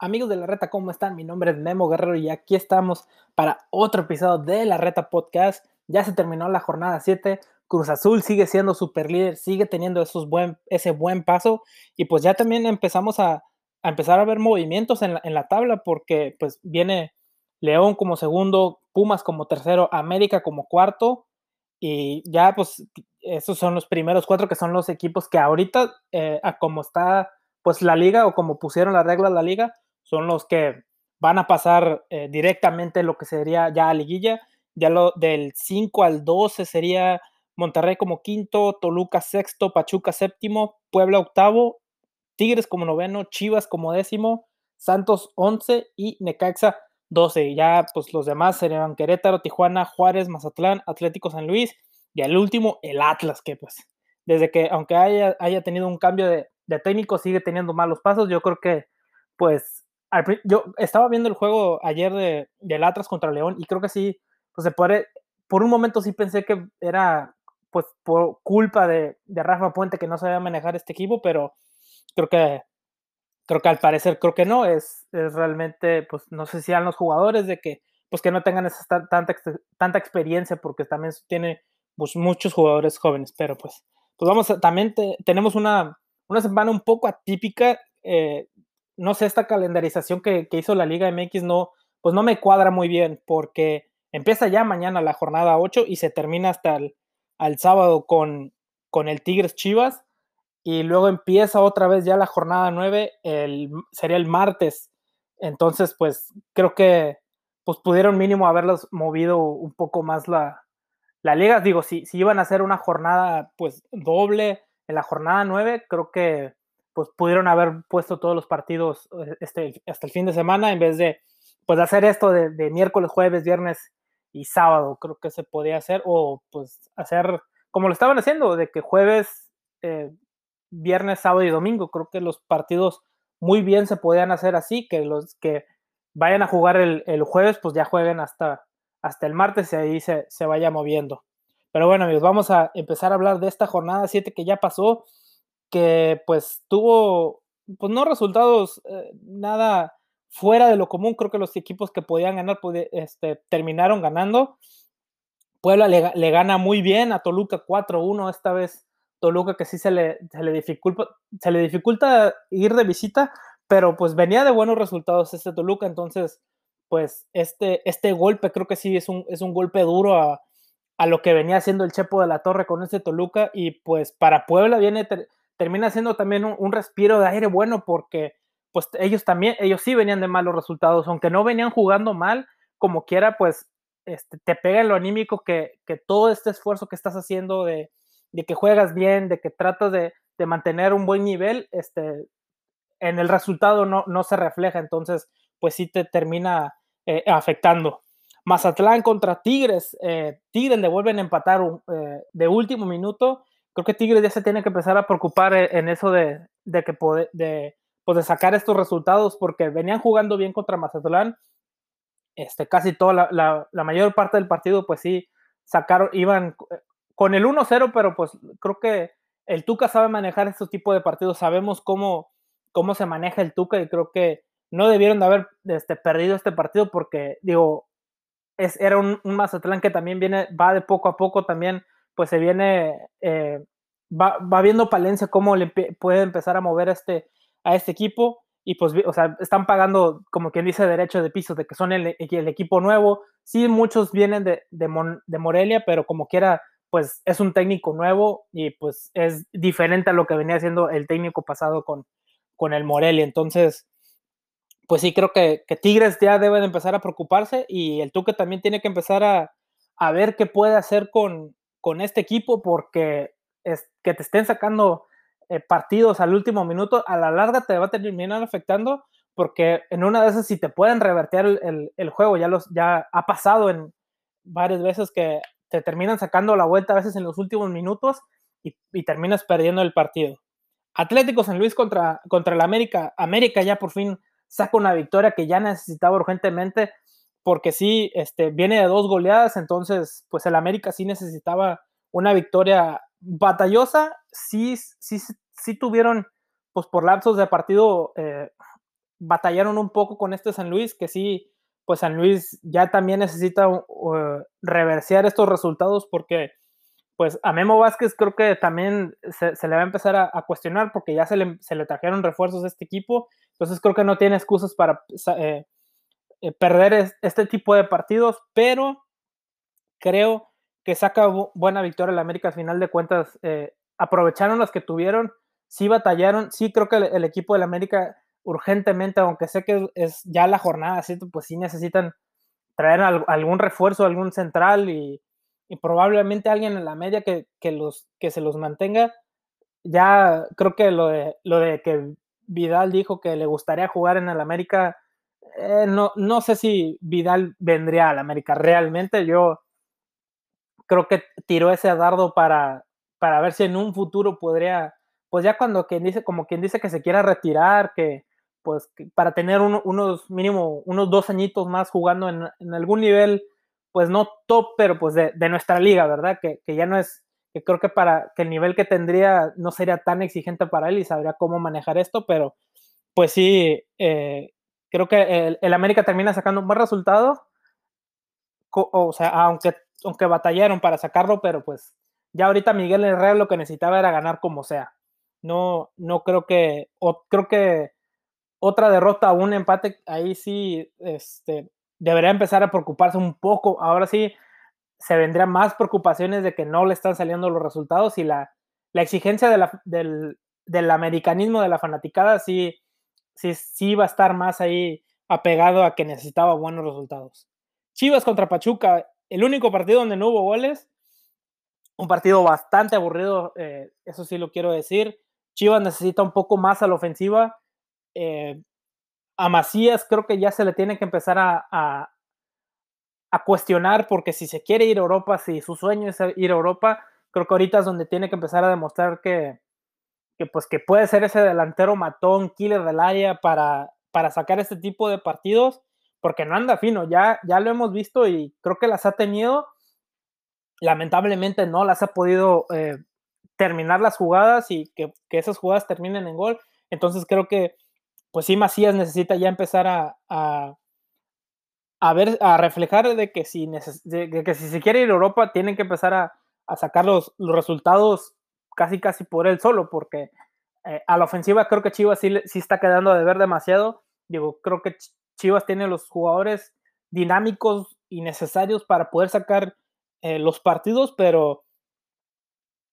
Amigos de la Reta, ¿cómo están? Mi nombre es Memo Guerrero y aquí estamos para otro episodio de la Reta Podcast. Ya se terminó la jornada 7. Cruz Azul sigue siendo super líder, sigue teniendo esos buen, ese buen paso y pues ya también empezamos a, empezar a ver movimientos en la, tabla porque pues viene León como segundo, Pumas como tercero, América como cuarto y ya pues esos son los primeros cuatro que son los equipos que ahorita eh, a como está pues la liga o como pusieron las reglas la liga son los que van a pasar eh, directamente lo que sería ya a liguilla. Ya lo del 5 al 12 sería Monterrey como quinto, Toluca sexto, Pachuca séptimo, Puebla octavo, Tigres como noveno, Chivas como décimo, Santos 11 y Necaxa 12. Ya pues los demás serían Querétaro, Tijuana, Juárez, Mazatlán, Atlético San Luis y el último el Atlas que pues desde que aunque haya, haya tenido un cambio de, de técnico sigue teniendo malos pasos. Yo creo que pues yo estaba viendo el juego ayer de, del Atlas contra León y creo que sí, pues se puede, por un momento sí pensé que era pues por culpa de, de, Rafa Puente que no sabía manejar este equipo, pero creo que creo que al parecer creo que no, es, es realmente, pues no sé si sean los jugadores de que pues que no tengan esa tanta, tanta experiencia porque también tiene pues, muchos jugadores jóvenes, pero pues, pues vamos, a, también tenemos una, una semana un poco atípica, eh, no sé, esta calendarización que, hizo la Liga MX no, pues no me cuadra muy bien porque empieza ya mañana la jornada 8 y se termina hasta el al sábado con, con el Tigres Chivas y luego empieza otra vez ya la jornada 9, el, sería el martes. Entonces, pues creo que pues pudieron mínimo haberlos movido un poco más la, la liga. Digo, si, si iban a hacer una jornada pues doble en la jornada 9, creo que pues pudieron haber puesto todos los partidos eh, este, hasta el fin de semana en vez de pues hacer esto de, miércoles, jueves, viernes y sábado, creo que se podía hacer, o pues hacer como lo estaban haciendo, de que jueves, eh, viernes, sábado y domingo, creo que los partidos muy bien se podían hacer así, que los que vayan a jugar el, jueves, pues ya jueguen hasta, hasta el martes y ahí se, se vaya moviendo. Pero bueno, amigos, vamos a empezar a hablar de esta jornada 7 que ya pasó que pues tuvo, pues no resultados eh, nada fuera de lo común, creo que los equipos que podían ganar este, terminaron ganando. Puebla le, gana muy bien a Toluca 4-1 esta vez. Toluca que sí se le, se le, dificulta, se le dificulta ir de visita, pero pues venía de buenos resultados este Toluca, entonces pues este, este golpe creo que sí es un, es un golpe duro a, a lo que venía haciendo el Chepo de la Torre con este Toluca y pues para Puebla viene termina siendo también un, respiro de aire bueno porque pues ellos también, ellos sí venían de malos resultados, aunque no venían jugando mal, como quiera, pues este, te pega en lo anímico que, todo este esfuerzo que estás haciendo de, que juegas bien, de que tratas de, mantener un buen nivel, este, en el resultado no, no se refleja, entonces pues sí te termina eh, afectando. Mazatlán contra Tigres, eh, Tigres le vuelven a empatar eh, de último minuto creo que Tigres ya se tiene que empezar a preocupar e, en eso de, que de, pues de sacar estos resultados porque venían jugando bien contra Mazatlán. Este, casi toda la, la, mayor parte del partido, pues sí, sacaron, iban con el 1-0, pero pues creo que el Tuca sabe manejar estos tipos de partidos. Sabemos cómo, cómo se maneja el Tuca y creo que no debieron de haber este, perdido este partido porque, digo, es, era un, un Mazatlán que también viene, va de poco a poco también pues se viene, eh, va, viendo Palencia cómo le puede empezar a mover a este, a este equipo y pues, o sea, están pagando, como quien dice, derecho de piso, de que son el, equipo nuevo. Sí, muchos vienen de, de, Morelia, pero como quiera, pues es un técnico nuevo y pues es diferente a lo que venía haciendo el técnico pasado con, con el Morelia. Entonces, pues sí, creo que, Tigres ya deben empezar a preocuparse y el Tuque también tiene que empezar a, a ver qué puede hacer con, con este equipo porque es, que te estén sacando eh, partidos al último minuto, a la larga te va a terminar afectando porque en una de esas si te pueden revertir el, juego, ya, los, ya ha pasado en varias veces que te terminan sacando la vuelta a veces en los últimos minutos y, terminas perdiendo el partido. Atlético San Luis contra, contra el América. América ya por fin saca una victoria que ya necesitaba urgentemente porque sí, este, viene de dos goleadas, entonces, pues el América sí necesitaba una victoria batallosa, sí, sí, sí tuvieron, pues por lapsos de partido, eh, batallaron un poco con este San Luis, que sí, pues San Luis ya también necesita uh, reversear estos resultados porque pues a Memo Vázquez creo que también se, le va a empezar a, cuestionar porque ya se le, se le, trajeron refuerzos a este equipo, entonces creo que no tiene excusas para eh, perder este tipo de partidos, pero creo que saca buena victoria el América al final de cuentas, eh, aprovecharon las que tuvieron, sí batallaron, sí creo que el, equipo del América urgentemente, aunque sé que es ya la jornada, pues sí necesitan traer algún refuerzo, algún central y probablemente alguien en la media que, los, que se los mantenga. Ya creo que lo de, lo de que Vidal dijo que le gustaría jugar en el América, eh, no, no sé si Vidal vendría al América realmente. Yo creo que tiró ese dardo para, para ver si en un futuro podría, pues ya cuando quien dice, como quien dice que se quiera retirar, que pues para tener unos mínimo unos dos añitos más jugando en, algún nivel pues no top, pero pues de, nuestra liga, ¿verdad? Que, ya no es, que creo que para que el nivel que tendría no sería tan exigente para él y sabría cómo manejar esto, pero pues sí, eh, creo que el, América termina sacando un buen resultado, o, sea, aunque, aunque batallaron para sacarlo, pero pues ya ahorita Miguel Herrera lo que necesitaba era ganar como sea. No, no creo que, creo que otra derrota o un empate, ahí sí, este, debería empezar a preocuparse un poco. Ahora sí, se vendrían más preocupaciones de que no le están saliendo los resultados y la, exigencia del, del, americanismo de la fanaticada sí, sí, sí va a estar más ahí apegado a que necesitaba buenos resultados. Chivas contra Pachuca, el único partido donde no hubo goles, un partido bastante aburrido, eh, eso sí lo quiero decir. Chivas necesita un poco más a la ofensiva. Eh, a Macías creo que ya se le tiene que empezar a, a, cuestionar porque si se quiere ir a Europa, si su sueño es ir a Europa, creo que ahorita es donde tiene que empezar a demostrar que, que pues que puede ser ese delantero matón, killer del área para, para sacar este tipo de partidos, porque no anda fino, ya, ya lo hemos visto y creo que las ha tenido, lamentablemente no las ha podido eh, terminar las jugadas y que, que esas jugadas terminen en gol, entonces creo que pues sí, Macías necesita ya empezar a, a, ver, a reflejar de que, si que si se quiere ir a Europa, tienen que empezar a, sacar los, resultados casi casi por él solo, porque eh, a la ofensiva creo que Chivas sí, sí está quedando de ver demasiado. Digo, creo que Chivas tiene los jugadores dinámicos y necesarios para poder sacar eh, los partidos, pero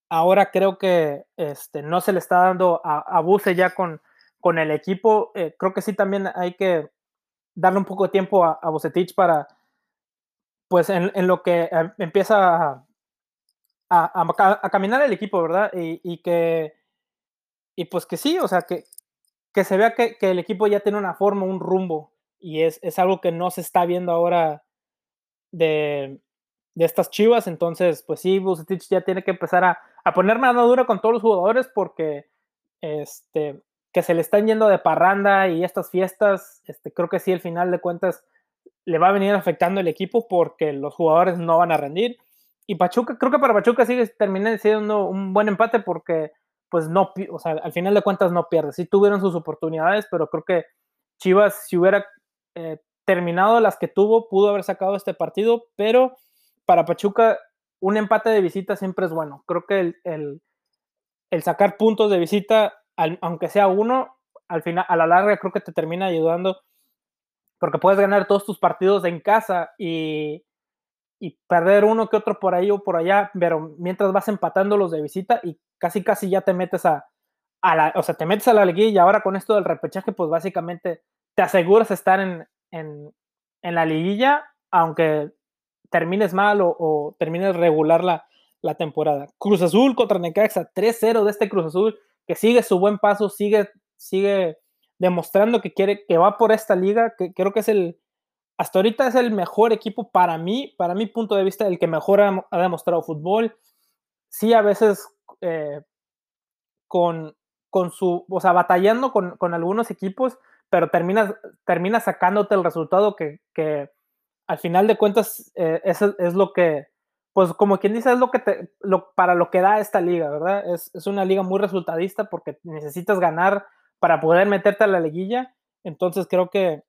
ahora creo que este, no se le está dando a, a ya con, con el equipo. Eh, creo que sí también hay que darle un poco de tiempo a, a para, pues en, lo que eh, empieza a, caminar el equipo, ¿verdad? Y, que, y pues que sí, o sea, que, que se vea que, el equipo ya tiene una forma, un rumbo, y es, es algo que no se está viendo ahora de, de estas chivas, entonces, pues sí, Bucetich ya tiene que empezar a, a poner mano dura con todos los jugadores porque, este, que se le están yendo de parranda y estas fiestas, este, creo que sí, al final de cuentas le va a venir afectando el equipo porque los jugadores no van a rendir. Y Pachuca, creo que para Pachuca sigue terminando siendo un buen empate porque, pues no, o sea, al final de cuentas no pierde. Sí tuvieron sus oportunidades, pero creo que Chivas, si hubiera eh, terminado las que tuvo, pudo haber sacado este partido, pero para Pachuca, un empate de visita siempre es bueno. Creo que el, el sacar puntos de visita aunque sea uno, al final, a la larga creo que te termina ayudando porque puedes ganar todos tus partidos en casa y, perder uno que otro por ahí o por allá, pero mientras vas empatando los de visita y casi casi ya te metes a, la, o sea, te metes a la liguilla y ahora con esto del repechaje, pues básicamente te aseguras estar en, la liguilla, aunque termines mal o, termines regular la, la temporada. Cruz Azul contra Necaxa, 3-0 de este Cruz Azul que sigue su buen paso, sigue, sigue demostrando que quiere, que va por esta liga, que creo que es el, hasta ahorita es el mejor equipo para mí, para mi punto de vista, el que mejor ha, demostrado fútbol. Sí, a veces eh, con, con su, o sea, batallando con, con algunos equipos, pero termina, termina sacándote el resultado que, al final de cuentas eh, es lo que pues como quien dice, es lo que te, lo, para lo que da esta liga, ¿verdad? Es, es, una liga muy resultadista porque necesitas ganar para poder meterte a la liguilla. Entonces creo que,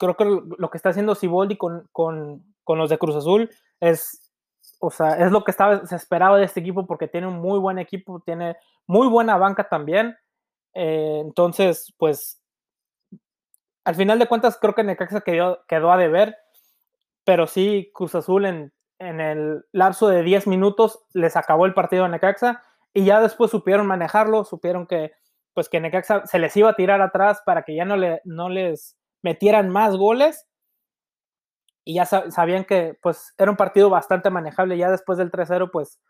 creo que lo que está haciendo Siboldi con, con, con los de Cruz Azul es, o sea, es lo que se esperaba de este equipo porque tiene un muy buen equipo, tiene muy buena banca también. Eh, entonces, pues, al final de cuentas creo que Necaxa quedó, quedó a deber, pero sí Cruz Azul en, en el lapso de 10 minutos les acabó el partido a Necaxa y ya después supieron manejarlo, supieron que pues que Necaxa se les iba a tirar atrás para que ya no, le, no les metieran más goles y ya sabían que pues era un partido bastante manejable ya después del 3-0 pues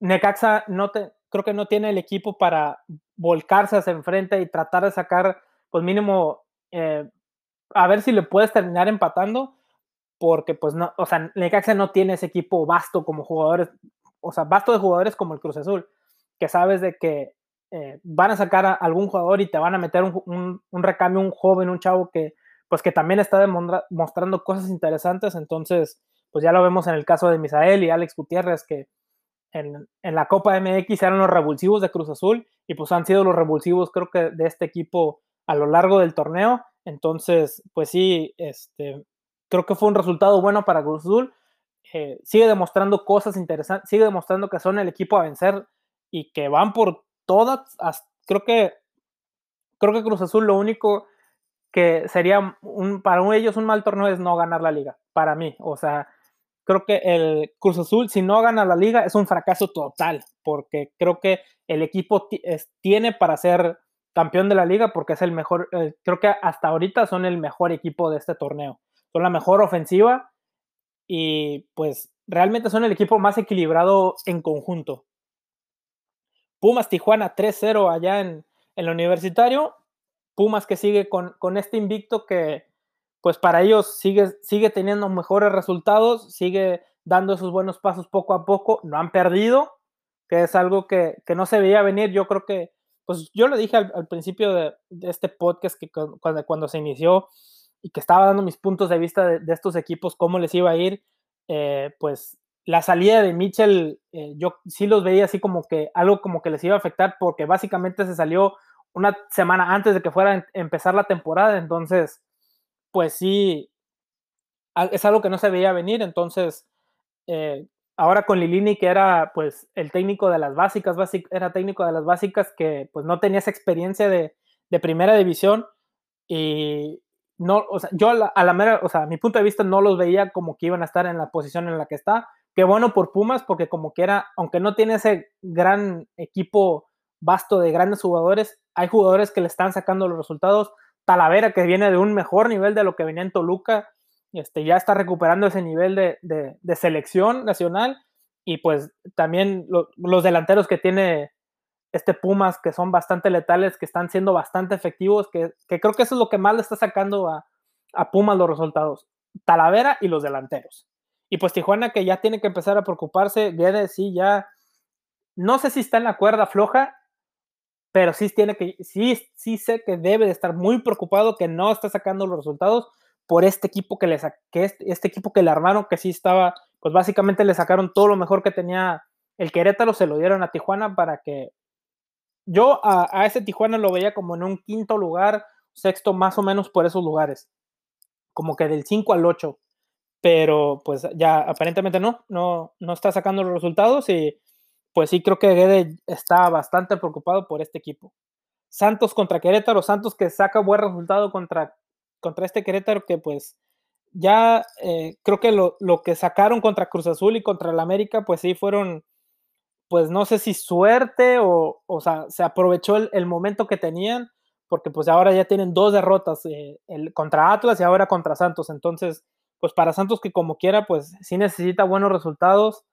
Necaxa no te, creo que no tiene el equipo para volcarse hacia enfrente y tratar de sacar pues mínimo eh, a ver si le puedes terminar empatando porque pues no, o sea, Necaxa no tiene ese equipo vasto como jugadores, o sea, vasto de jugadores como el Cruz Azul, que sabes de que eh, van a sacar a algún jugador y te van a meter un, recambio, un joven, un chavo que pues que también está mostrando cosas interesantes, entonces pues ya lo vemos en el caso de Misael y Alex Gutiérrez, que en, en, la Copa MX eran los revulsivos de Cruz Azul y pues han sido los revulsivos creo que de este equipo a lo largo del torneo, entonces pues sí, este, creo que fue un resultado bueno para Cruz Azul, eh, sigue demostrando cosas interesantes, sigue demostrando que son el equipo a vencer y que van por todas, creo que creo que Cruz Azul lo único que sería para ellos un mal torneo es no ganar la liga, para mí. O sea, creo que el Cruz Azul, si no gana la liga, es un fracaso total, porque creo que el equipo tiene para ser campeón de la liga, porque es el mejor, eh, creo que hasta ahorita son el mejor equipo de este torneo. Son la mejor ofensiva y pues realmente son el equipo más equilibrado en conjunto. Pumas Tijuana 3-0 allá en el universitario. Pumas que sigue con, con, este invicto que pues para ellos sigue, sigue teniendo mejores resultados, sigue dando esos buenos pasos poco a poco, no han perdido, que es algo que, que no se veía venir. Yo creo que, pues yo lo dije al, principio de, este podcast que cuando, cuando, se inició y que estaba dando mis puntos de vista de, de estos equipos, cómo les iba a ir, eh, pues la salida de Mitchell, eh, yo sí los veía así como que algo como que les iba a afectar porque básicamente se salió una semana antes de que fuera a empezar la temporada, entonces, pues sí, es algo que no se veía venir, entonces, eh, ahora con Lilini, que era pues el técnico de las básicas, era técnico de las básicas que pues no tenía esa experiencia de, de primera división y no, o sea, yo a la, a la, mera, o sea, mi punto de vista no los veía como que iban a estar en la posición en la que está, Qué bueno por Pumas, porque como que era, aunque no tiene ese gran equipo vasto de grandes jugadores, hay jugadores que le están sacando los resultados. Talavera, que viene de un mejor nivel de lo que venía en Toluca, este, ya está recuperando ese nivel de, de, selección nacional. Y pues también los delanteros que tiene este Pumas, que son bastante letales, que están siendo bastante efectivos, que, que creo que eso es lo que más le está sacando a, a Pumas los resultados. Talavera y los delanteros. Y pues Tijuana que ya tiene que empezar a preocuparse, viene, sí, ya, no sé si está en la cuerda floja, pero sí tiene que, sí, sí sé que debe de estar muy preocupado que no está sacando los resultados por este equipo que le que este, equipo que le armaron, que sí estaba, pues básicamente le sacaron todo lo mejor que tenía el Querétaro, se lo dieron a Tijuana para que yo a, a ese Tijuana lo veía como en un quinto lugar, sexto más o menos por esos lugares, como que del 5 al 8 pero pues ya aparentemente no, no, no está sacando los resultados y pues sí creo que Guede está bastante preocupado por este equipo. Santos contra Querétaro, Santos que saca buen resultado contra, contra este Querétaro que pues ya eh, creo que lo, lo, que sacaron contra Cruz Azul y contra el América pues sí fueron pues no sé si suerte o, o sea, se aprovechó el, momento que tenían porque pues ahora ya tienen dos derrotas eh, el, contra Atlas y ahora contra Santos, entonces pues para Santos que como quiera, pues sí necesita buenos resultados.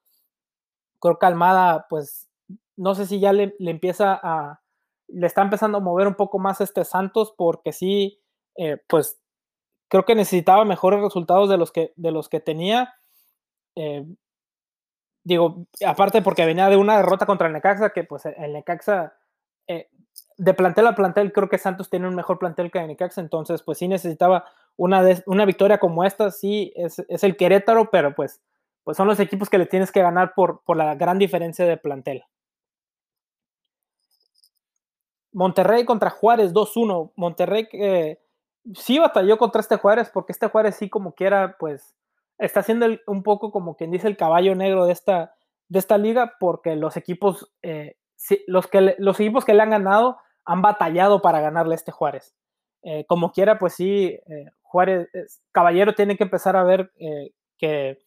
Creo que Almada, pues no sé si ya le, empieza a, le está empezando a mover un poco más este Santos porque sí, eh, pues creo que necesitaba mejores resultados de los que, de los que tenía. Eh, digo, aparte porque venía de una derrota contra el Necaxa, que pues el Necaxa, eh, de plantel a plantel, creo que Santos tiene un mejor plantel que el Necaxa, entonces pues sí necesitaba una, una victoria como esta, sí, es, es, el Querétaro, pero pues, pues son los equipos que le tienes que ganar por, por la gran diferencia de plantel. Monterrey contra Juárez 2-1. Monterrey sí batalló contra este Juárez, porque este Juárez sí como quiera, pues está siendo un poco como quien dice el caballo negro de esta, de esta liga, porque los equipos, eh, los, que los equipos que le han ganado han batallado para ganarle a este Juárez. Eh, como quiera, pues sí, eh, Juárez, Caballero tiene que empezar a ver que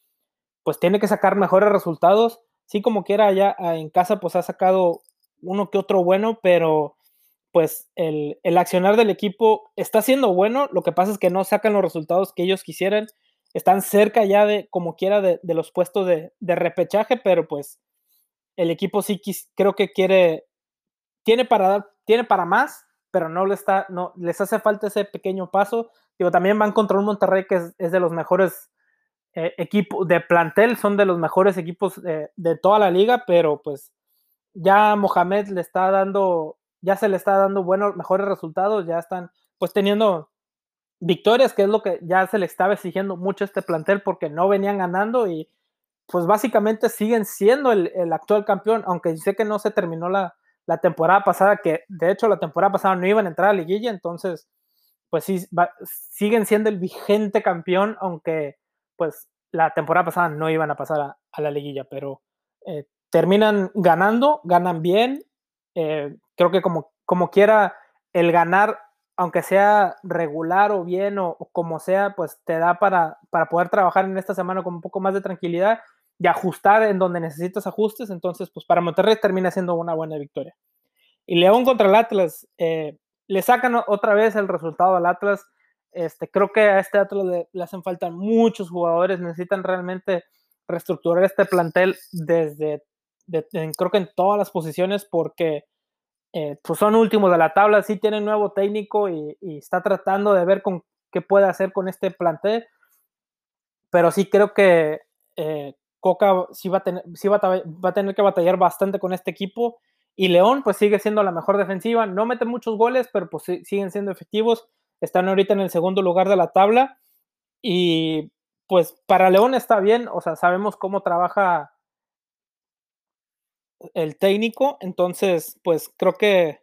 pues tiene que sacar mejores resultados. Sí, como quiera, allá ah, en casa pues ha sacado uno que otro bueno, pero pues el, accionar del equipo está siendo bueno, lo que pasa es que no sacan los resultados que ellos quisieran, están cerca ya de, como quiera, de, los puestos de, repechaje, pero pues el equipo sí creo que quiere, tiene para tiene para más, pero no le está, no, les hace falta ese pequeño paso. Digo, también van contra un Monterrey que es, de los mejores eh, equipos de plantel, son de los mejores equipos de toda la liga, pero pues ya Mohamed le está dando ya se le está dando buenos, mejores resultados, ya están pues teniendo victorias, que es lo que ya se le estaba exigiendo mucho a este plantel porque no venían ganando y pues básicamente siguen siendo el, actual campeón, aunque sé que no se terminó la, temporada pasada, que de hecho la temporada pasada no iban a entrar a la liguilla, entonces pues sí, siguen siendo el vigente campeón, aunque pues la temporada pasada no iban a pasar a, la liguilla, pero eh, terminan ganando, ganan bien, eh, creo que como, como quiera, el ganar, aunque sea regular o bien o, como sea, pues te da para, para poder trabajar en esta semana con un poco más de tranquilidad y ajustar en donde necesitas ajustes. Entonces, pues para Monterrey termina siendo una buena victoria. Y León contra el Atlas, eh, le sacan otra vez el resultado al Atlas. Este, creo que a este Atlas le, hacen falta muchos jugadores, necesitan realmente reestructurar este plantel desde, creo que en todas las posiciones, porque eh, pues son últimos de la tabla, sí tienen nuevo técnico y, está tratando de ver con qué puede hacer con este plantel, pero sí creo que eh, Coca sí, va a, tener, va, a, tener que batallar bastante con este equipo. Y León pues sigue siendo la mejor defensiva, no mete muchos goles, pero pues siguen siendo efectivos, están ahorita en el segundo lugar de la tabla. Y pues para León está bien, o sea, sabemos cómo trabaja el técnico, entonces pues creo que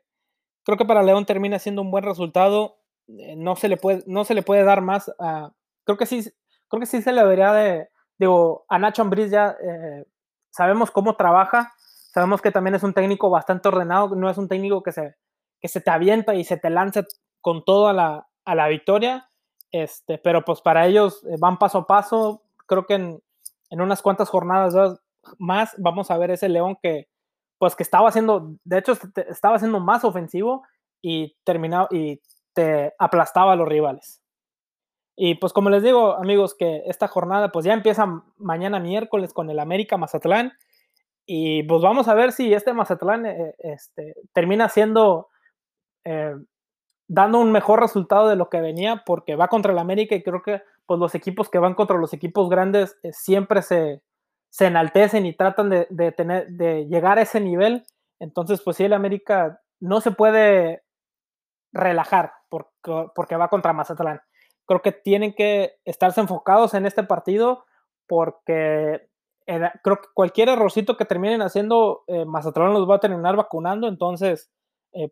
creo que para León termina siendo un buen resultado, eh, no se le puede no se le puede dar más a creo que sí creo que sí se le debería de digo a Nacho Ambriz ya eh, sabemos cómo trabaja, sabemos que también es un técnico bastante ordenado, no es un técnico que se que se te avienta y se te lanza con todo a la, a la victoria, este, pero pues para ellos eh, van paso a paso, creo que en, en unas cuantas jornadas más vamos a ver ese León que, pues que estaba haciendo, de hecho, estaba siendo más ofensivo y terminaba y te aplastaba a los rivales. Y pues como les digo, amigos, que esta jornada pues ya empieza mañana miércoles con el América Mazatlán y pues vamos a ver si este Mazatlán eh, este, termina siendo eh, dando un mejor resultado de lo que venía porque va contra el América y creo que pues los equipos que van contra los equipos grandes eh, siempre se, se enaltecen y tratan de, tener, de llegar a ese nivel. Entonces, pues sí, el América no se puede relajar porque, porque va contra Mazatlán. Creo que tienen que estarse enfocados en este partido porque creo que cualquier errorcito que terminen haciendo, eh, Mazatlán los va a terminar vacunando. Entonces, eh,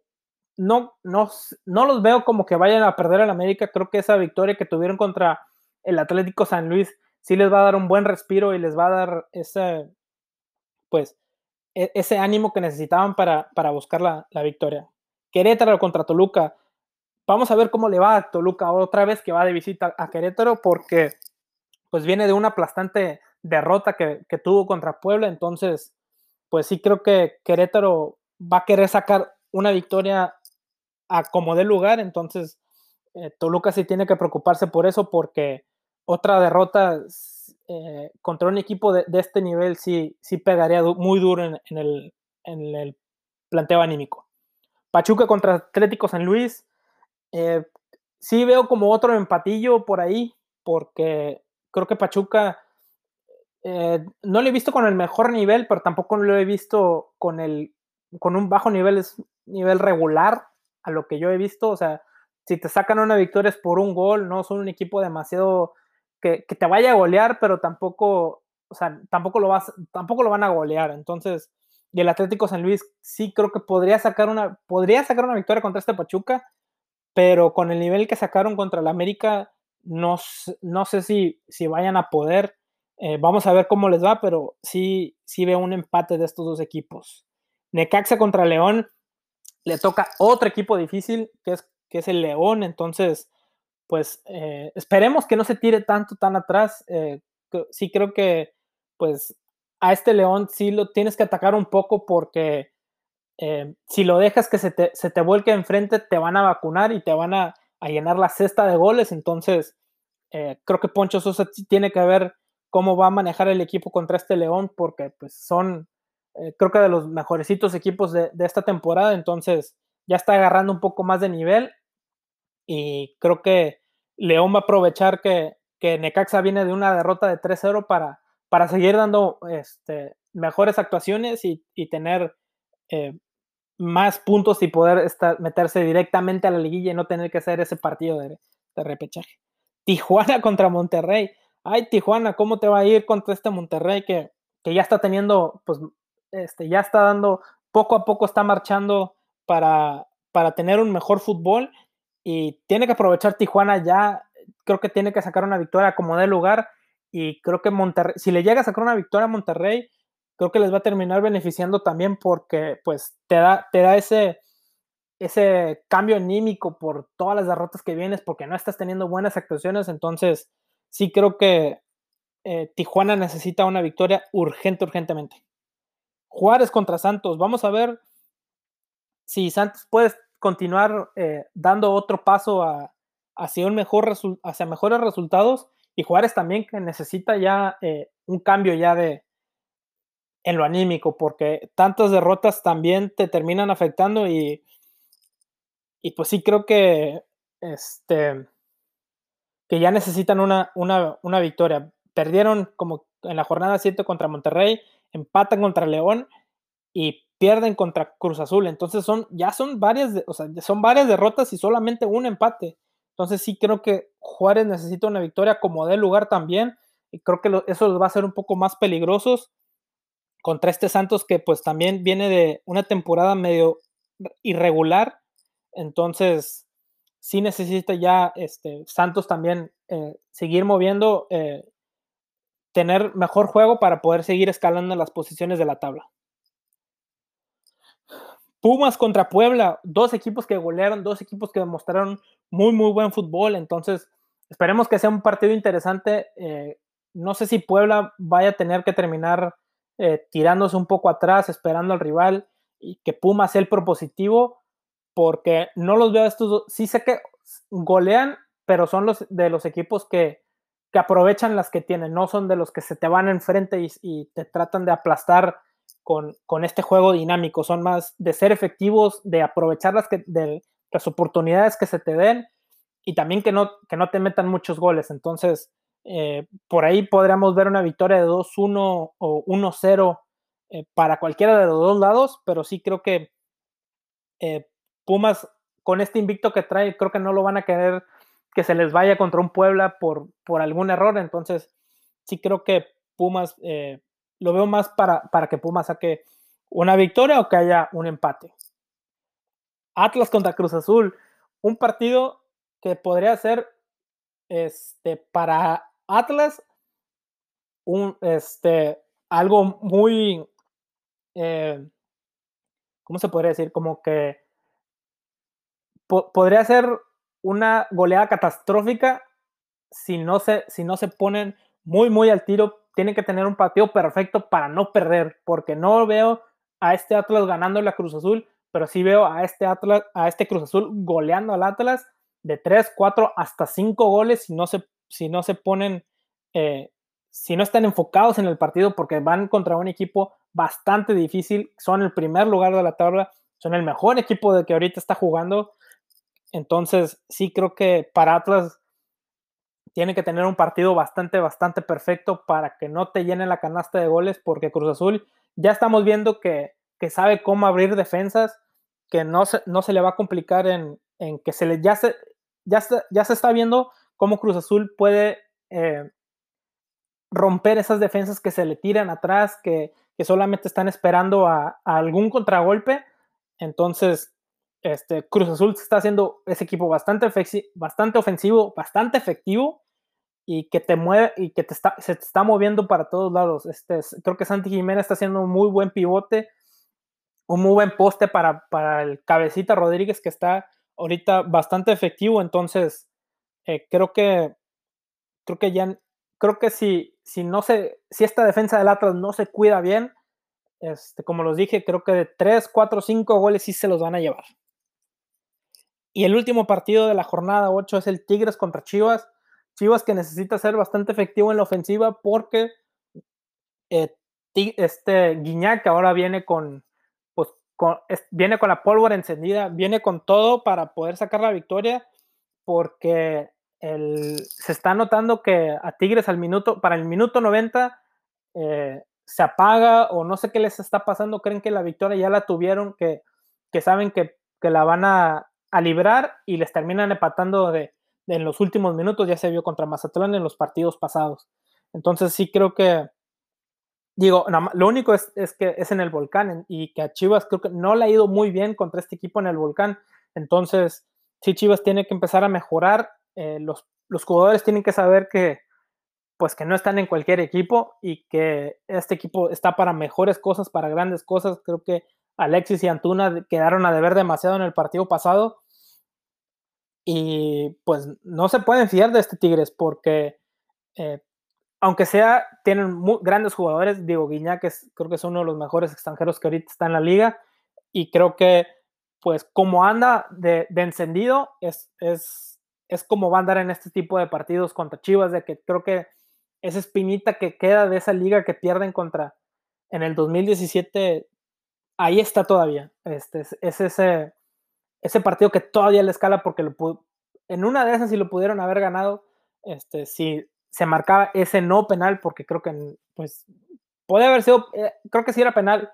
no, no, no los veo como que vayan a perder el América. Creo que esa victoria que tuvieron contra el Atlético San Luis sí les va a dar un buen respiro y les va a dar ese, pues, e, ese ánimo que necesitaban para, para buscar la, victoria. Querétaro contra Toluca. Vamos a ver cómo le va a Toluca otra vez que va de visita a Querétaro porque pues viene de una aplastante derrota que, tuvo contra Puebla. Entonces, pues sí creo que Querétaro va a querer sacar una victoria a como de lugar. Entonces, eh, Toluca sí tiene que preocuparse por eso porque otra derrota eh, contra un equipo de, este nivel sí, sí pegaría muy duro en, el, en, planteo anímico. Pachuca contra Atlético San Luis. Eh, sí veo como otro empatillo por ahí, porque creo que Pachuca eh, no lo he visto con el mejor nivel, pero tampoco lo he visto con, el, con un bajo nivel, es nivel regular a lo que yo he visto. O sea, si te sacan una victoria es por un gol, no son un equipo demasiado que, te vaya a golear, pero tampoco, o sea, tampoco lo, vas, tampoco lo van a golear. Entonces, y el Atlético San Luis sí creo que podría sacar una, podría sacar una victoria contra este Pachuca, pero con el nivel que sacaron contra el América, no, no sé si, si vayan a poder. Eh, vamos a ver cómo les va, pero sí, sí veo un empate de estos dos equipos. Necaxa contra León, le toca otro equipo difícil, que es, que es el León, entonces, pues eh, esperemos que no se tire tanto tan atrás. Eh, sí creo que, pues, a este León sí lo tienes que atacar un poco porque eh, si lo dejas que se te, se te, vuelque enfrente, te van a vacunar y te van a, llenar la cesta de goles. Entonces, eh, creo que Poncho Sosa tiene que ver cómo va a manejar el equipo contra este León, porque pues son, eh, creo que de los mejorecitos equipos de, de, esta temporada. Entonces, ya está agarrando un poco más de nivel y creo que León va a aprovechar que, que Necaxa viene de una derrota de 3-0 para, para seguir dando este, mejores actuaciones y, y tener más puntos y poder estar, meterse directamente a la liguilla y no tener que hacer ese partido de, repechaje. Tijuana contra Monterrey. Ay, Tijuana, ¿cómo te va a ir contra este Monterrey que, que ya está teniendo, pues, este, ya está dando, poco a poco está marchando para, para tener un mejor fútbol y tiene que aprovechar Tijuana ya, creo que tiene que sacar una victoria como de lugar y creo que Monterrey, si le llega a sacar una victoria a Monterrey, creo que les va a terminar beneficiando también porque pues te da, te da ese, ese cambio anímico por todas las derrotas que vienes porque no estás teniendo buenas actuaciones. Entonces, sí creo que eh, Tijuana necesita una victoria urgente, urgentemente. Juárez contra Santos. Vamos a ver si Santos puede continuar eh, dando otro paso hacia, un mejor hacia mejores resultados y Juárez también que necesita ya eh, un cambio ya de, en lo anímico, porque tantas derrotas también te terminan afectando y, y pues sí creo que, este, que ya necesitan una, una, una victoria. Perdieron como en la jornada 7 contra Monterrey, empatan contra León y pierden contra Cruz Azul. Entonces son, ya son varias, o sea, son varias derrotas y solamente un empate. Entonces sí creo que Juárez necesita una victoria como de lugar también. Y creo que eso los va a hacer un poco más peligrosos contra este Santos que pues también viene de una temporada medio irregular, entonces sí necesita ya este, Santos también eh, seguir moviendo, eh, tener mejor juego para poder seguir escalando las posiciones de la tabla. Pumas contra Puebla, dos equipos que golearon, dos equipos que demostraron muy, muy buen fútbol, entonces esperemos que sea un partido interesante. Eh, no sé si Puebla vaya a tener que terminar eh, tirándose un poco atrás, esperando al rival y que Puma sea el propositivo, porque no los veo estos. Sí sé que golean, pero son los de los equipos que, que aprovechan las que tienen, no son de los que se te van enfrente y, y te tratan de aplastar con, con, este juego dinámico, son más de ser efectivos, de aprovechar las, que, las oportunidades que se te den y también que no, que no te metan muchos goles. Entonces, eh, por ahí podríamos ver una victoria de 2-1 o 1-0 eh, para cualquiera de los dos lados, pero sí creo que eh, Pumas con este invicto que trae, creo que no lo van a querer que se les vaya contra un Puebla por, por algún error, entonces sí creo que Pumas, lo veo más para, para que Pumas saque una victoria o que haya un empate. Atlas contra Cruz Azul, un partido que podría ser este, para Atlas, un, este, algo muy, eh, ¿cómo se podría decir? Como que podría ser una goleada catastrófica si no, se, si no se ponen muy, muy al tiro. Tienen que tener un partido perfecto para no perder, porque no veo a este Atlas ganando la Cruz Azul, pero sí veo a este Atlas, a este Cruz Azul goleando al Atlas de 3, 4, hasta 5 goles si no se si no se ponen, eh, si no están enfocados en el partido porque van contra un equipo bastante difícil, son el primer lugar de la tabla, son el mejor equipo de que ahorita está jugando. Entonces, sí creo que para Atlas tiene que tener un partido bastante, bastante perfecto para que no te llene la canasta de goles, porque Cruz Azul ya estamos viendo que, que sabe cómo abrir defensas, que no se, no se le va a complicar en, en que se le, ya, se, ya, ya se está viendo cómo Cruz Azul puede eh, romper esas defensas que se le tiran atrás, que, solamente están esperando a, algún contragolpe. Entonces, este, Cruz Azul está haciendo ese equipo bastante, bastante ofensivo, bastante efectivo y que te mueve y que te está, se te está moviendo para todos lados. Este, creo que Santi Jiménez está haciendo un muy buen pivote, un muy buen poste para, para el cabecita Rodríguez que está ahorita bastante efectivo. Entonces, eh, creo que creo que ya creo que si, si no se, si esta defensa del Atlas no se cuida bien, este, como los dije, creo que de 3, 4, 5 goles sí se los van a llevar. Y el último partido de la jornada 8 es el Tigres contra Chivas. Chivas que necesita ser bastante efectivo en la ofensiva porque eh, este Guiñac ahora viene con, pues, viene con la pólvora encendida, viene con todo para poder sacar la victoria porque el, se está notando que a Tigres al minuto, para el minuto 90 eh, se apaga o no sé qué les está pasando, creen que la victoria ya la tuvieron, que, que saben que, que la van a, a librar y les terminan empatando de, en los últimos minutos, ya se vio contra Mazatlán en los partidos pasados. Entonces sí creo que, digo, lo único es, es, que es en el volcán y que a Chivas creo que no le ha ido muy bien contra este equipo en el volcán. Entonces sí Chivas tiene que empezar a mejorar, eh, los, los jugadores tienen que saber que pues que no están en cualquier equipo y que este equipo está para mejores cosas, para grandes cosas. Creo que Alexis y Antuna quedaron a deber demasiado en el partido pasado. Y pues no se pueden fiar de este Tigres porque, eh, aunque sea, tienen muy, grandes jugadores. Diego Guiñac es, creo que es uno de los mejores extranjeros que ahorita está en la liga. Y creo que, pues, como anda de, encendido, es, es, es como va a andar en este tipo de partidos contra Chivas. De que creo que esa espinita que queda de esa liga que pierden contra en el 2017 ahí está todavía. Este, es, ese, ese partido que todavía le escala porque lo en una de esas si lo pudieron haber ganado, este, si se marcaba ese no penal, porque creo que pues puede haber sido, eh, creo que sí era penal,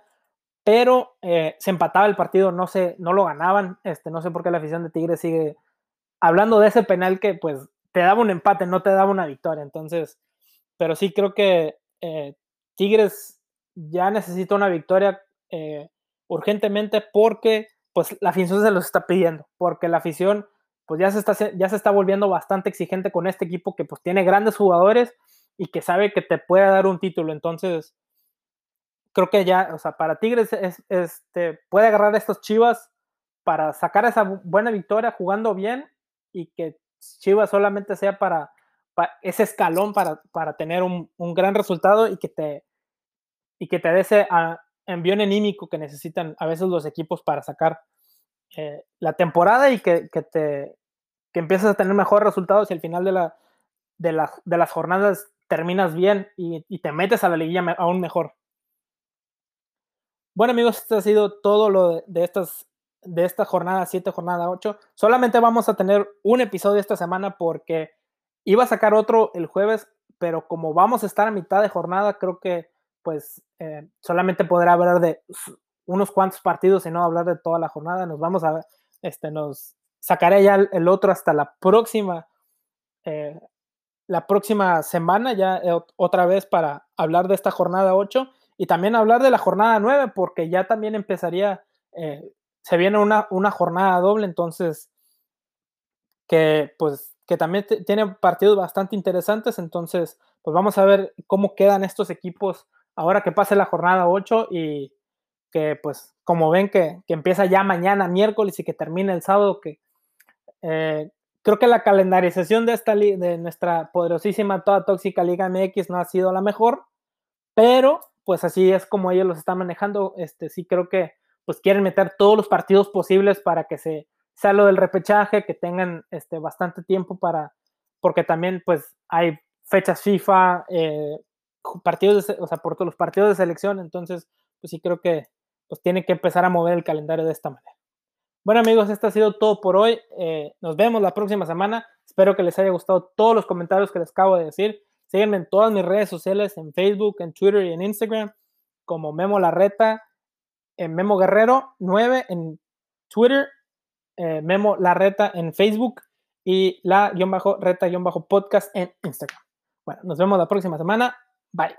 pero eh, se empataba el partido, no sé, no lo ganaban, este, no sé por qué la afición de Tigres sigue hablando de ese penal que pues te daba un empate, no te daba una victoria, entonces, pero sí creo que eh, Tigres ya necesita una victoria urgentemente porque pues la afición se los está pidiendo, porque la afición pues ya se está, ya se está volviendo bastante exigente con este equipo que pues tiene grandes jugadores y que sabe que te puede dar un título. Entonces, creo que ya, o sea, para Tigres es, este, puede agarrar a estos Chivas para sacar esa buena victoria jugando bien y que Chivas solamente sea para, ese escalón para, para tener un, un, gran resultado y que te, y que te dé ese, envío anímico que necesitan a veces los equipos para sacar eh, la temporada y que, que te empieces a tener mejores resultados y al final de, la, de, la, de las jornadas terminas bien y, y, te metes a la liguilla aún mejor. Bueno amigos, esto ha sido todo lo de, estas, de esta jornada 7, jornada 8. Solamente vamos a tener un episodio esta semana porque iba a sacar otro el jueves, pero como vamos a estar a mitad de jornada, creo que pues eh, solamente podrá hablar de unos cuantos partidos y no hablar de toda la jornada. Nos vamos a, este, nos sacaré ya el, otro hasta la próxima, eh, la próxima semana, ya eh, otra vez para hablar de esta jornada 8 y también hablar de la jornada 9, porque ya también empezaría, se viene una, una jornada doble, entonces, que pues que también tiene partidos bastante interesantes, entonces, pues vamos a ver cómo quedan estos equipos ahora que pase la jornada 8 y que pues como ven que, empieza ya mañana miércoles y que termina el sábado, que eh, creo que la calendarización de, esta de nuestra poderosísima toda tóxica Liga MX no ha sido la mejor, pero pues así es como ellos los están manejando, este sí creo que pues quieren meter todos los partidos posibles para que se sea lo del repechaje, que tengan este, bastante tiempo para, porque también pues hay fechas FIFA, eh, partidos, o sea, por todos los partidos de selección, entonces, pues sí creo que pues tiene que empezar a mover el calendario de esta manera. Bueno amigos, esto ha sido todo por hoy. Eh, nos vemos la próxima semana. Espero que les haya gustado todos los comentarios que les acabo de decir. Síguenme en todas mis redes sociales, en Facebook, en Twitter y en Instagram, como Memo Larreta, en Memo Guerrero 9 en Twitter, eh, Memo Larreta en Facebook y la-reta-podcast en Instagram. Bueno, nos vemos la próxima semana. Bye.